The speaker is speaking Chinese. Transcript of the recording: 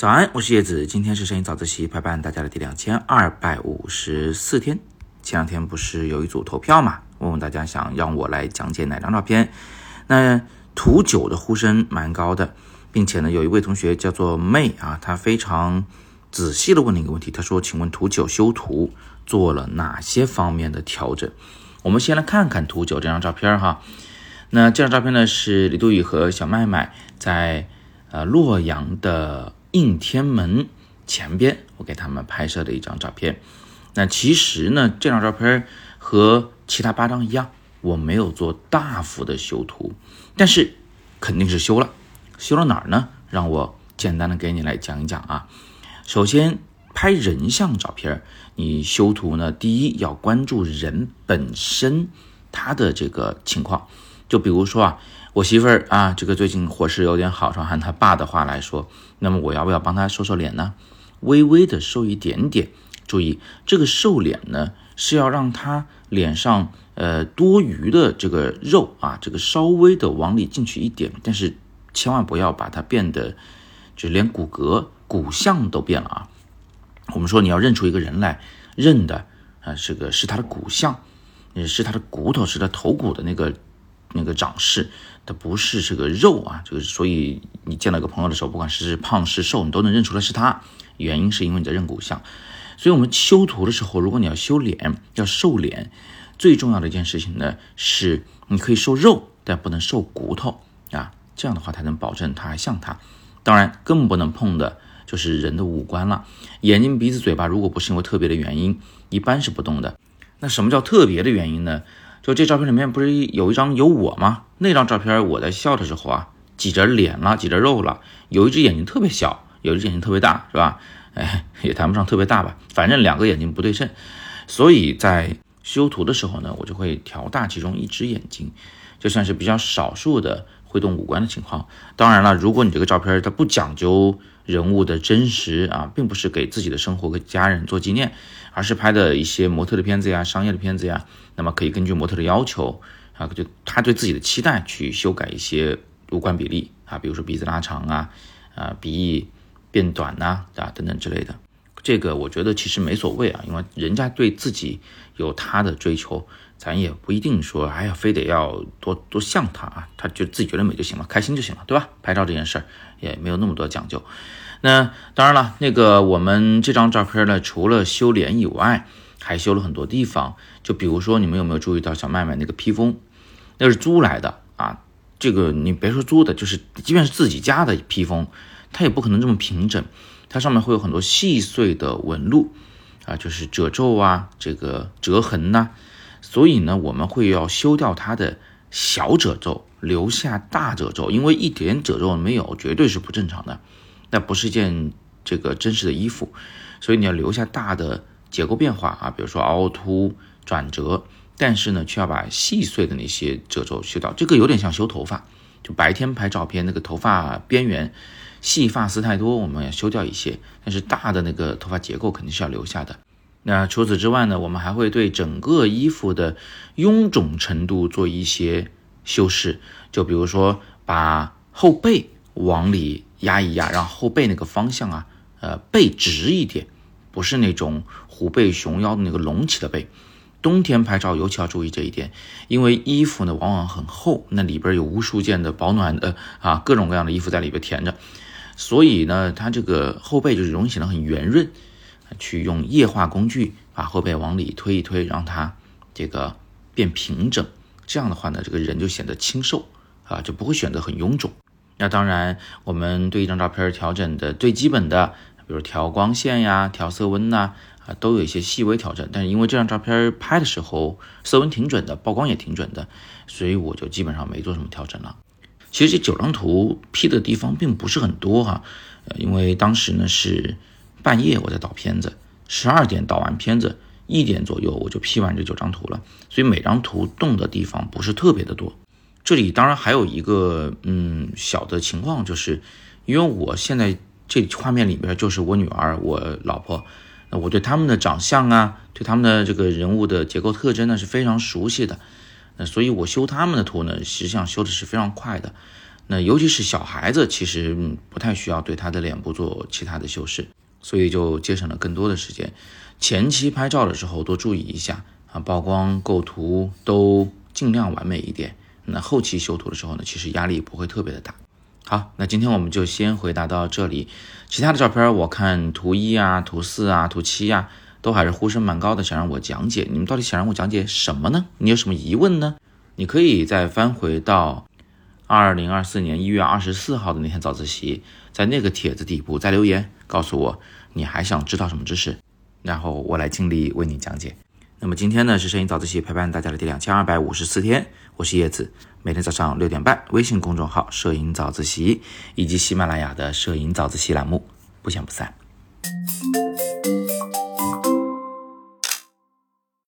早安，我是叶子，今天是摄影早自习陪伴大家的第两千二百五十四天。前两天不是有一组投票嘛？问问大家想让我来讲解哪张照片？那图九的呼声蛮高的，并且呢，有一位同学叫做妹啊，他非常仔细的问了一个问题，他说：“请问图九修图做了哪些方面的调整？”我们先来看看图九这张照片哈。那这张照片呢，是李杜宇和小麦麦在呃洛阳的。应天门前边，我给他们拍摄的一张照片。那其实呢，这张照片和其他八张一样，我没有做大幅的修图，但是肯定是修了。修了哪儿呢？让我简单的给你来讲一讲啊。首先，拍人像照片，你修图呢，第一要关注人本身他的这个情况。就比如说啊。我媳妇儿啊，这个最近伙食有点好，说按她爸的话来说，那么我要不要帮她瘦瘦脸呢？微微的瘦一点点。注意，这个瘦脸呢，是要让她脸上呃多余的这个肉啊，这个稍微的往里进去一点，但是千万不要把它变得，就连骨骼骨相都变了啊。我们说你要认出一个人来，认的啊，这个是他的骨相，是他的骨头，是他头骨的那个。那个长势，它不是这个肉啊，这个所以你见到一个朋友的时候，不管是胖是瘦，你都能认出来是他。原因是因为你在认骨相，所以我们修图的时候，如果你要修脸，要瘦脸，最重要的一件事情呢，是你可以瘦肉，但不能瘦骨头啊，这样的话才能保证它还像他。当然，更不能碰的就是人的五官了，眼睛、鼻子、嘴巴，如果不是因为特别的原因，一般是不动的。那什么叫特别的原因呢？就这照片里面不是有一张有我吗？那张照片我在笑的时候啊，挤着脸了，挤着肉了，有一只眼睛特别小，有一只眼睛特别大，是吧？哎，也谈不上特别大吧，反正两个眼睛不对称。所以在修图的时候呢，我就会调大其中一只眼睛，就算是比较少数的挥动五官的情况。当然了，如果你这个照片它不讲究。人物的真实啊，并不是给自己的生活和家人做纪念，而是拍的一些模特的片子呀、商业的片子呀。那么可以根据模特的要求啊，就他对自己的期待去修改一些五官比例啊，比如说鼻子拉长啊，啊鼻翼变短呐啊等等之类的。这个我觉得其实没所谓啊，因为人家对自己有他的追求，咱也不一定说哎呀非得要多多像他啊，他就自己觉得美就行了，开心就行了，对吧？拍照这件事儿也没有那么多讲究。那当然了，那个我们这张照片呢，除了修脸以外，还修了很多地方。就比如说，你们有没有注意到小麦麦那个披风，那是租来的啊？这个你别说租的，就是即便是自己家的披风，它也不可能这么平整，它上面会有很多细碎的纹路啊，就是褶皱啊，这个折痕呐。所以呢，我们会要修掉它的小褶皱，留下大褶皱，因为一点褶皱没有，绝对是不正常的。那不是一件这个真实的衣服，所以你要留下大的结构变化啊，比如说凹凸转折，但是呢，却要把细碎的那些褶皱修掉。这个有点像修头发，就白天拍照片那个头发边缘细发丝太多，我们要修掉一些，但是大的那个头发结构肯定是要留下的。那除此之外呢，我们还会对整个衣服的臃肿程度做一些修饰，就比如说把后背往里。压一压，让后背那个方向啊，呃，背直一点，不是那种虎背熊腰的那个隆起的背。冬天拍照尤其要注意这一点，因为衣服呢往往很厚，那里边有无数件的保暖的啊，各种各样的衣服在里边填着，所以呢，它这个后背就是容易显得很圆润。去用液化工具把后背往里推一推，让它这个变平整，这样的话呢，这个人就显得清瘦啊，就不会显得很臃肿。那当然，我们对一张照片调整的最基本的，比如调光线呀、调色温呐，啊，都有一些细微调整。但是因为这张照片拍的时候色温挺准的，曝光也挺准的，所以我就基本上没做什么调整了。其实这九张图 P 的地方并不是很多哈，呃，因为当时呢是半夜我在导片子，十二点导完片子，一点左右我就 P 完这九张图了，所以每张图动的地方不是特别的多。这里当然还有一个嗯小的情况，就是因为我现在这画面里边就是我女儿、我老婆，那我对他们的长相啊，对他们的这个人物的结构特征呢是非常熟悉的，那所以我修他们的图呢，实际上修的是非常快的。那尤其是小孩子，其实不太需要对他的脸部做其他的修饰，所以就节省了更多的时间。前期拍照的时候多注意一下啊，曝光、构图都尽量完美一点。那后期修图的时候呢，其实压力不会特别的大。好，那今天我们就先回答到这里。其他的照片我看图一啊、图四啊、图七啊，都还是呼声蛮高的，想让我讲解。你们到底想让我讲解什么呢？你有什么疑问呢？你可以再翻回到二零二四年一月二十四号的那天早自习，在那个帖子底部再留言，告诉我你还想知道什么知识，然后我来尽力为你讲解。那么今天呢是摄影早自习陪伴大家的第两千二百五十四天，我是叶子，每天早上六点半，微信公众号“摄影早自习”以及喜马拉雅的“摄影早自习”栏目，不见不散。